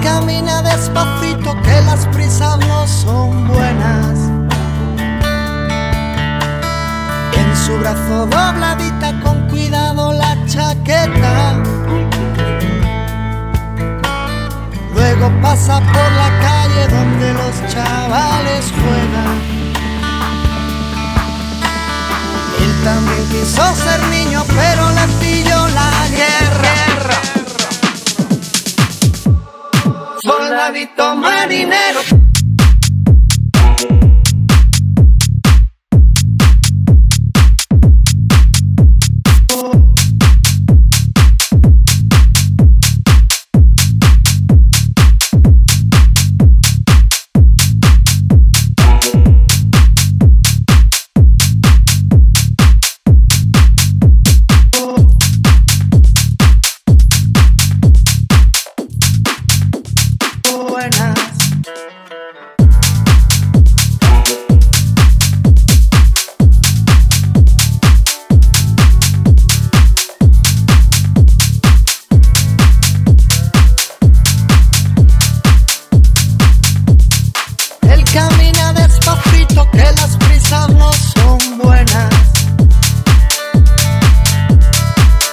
camina despacito que las prisas no son buenas. En su brazo dobladita con cuidado la chaqueta. Luego pasa por la calle donde los chavales juegan. Él también quiso ser niño, pero le pilló la guerra. Soldadito marinero. Camina despacito que las prisas no son buenas.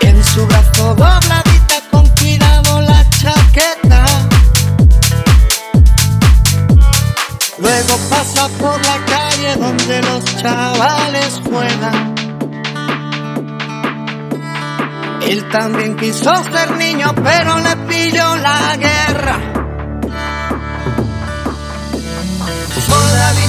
En su brazo dobladita con cuidado la chaqueta. Luego pasa por la calle donde los chavales juegan. Él también quiso ser niño, pero le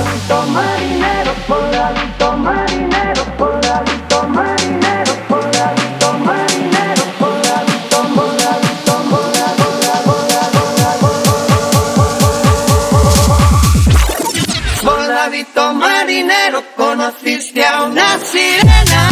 Soldadito marinero, soldadito marinero, soldadito marinero, soldadito marinero, soldadito, soldadito, soldadito, soldadito marinero, conociste a una sirena.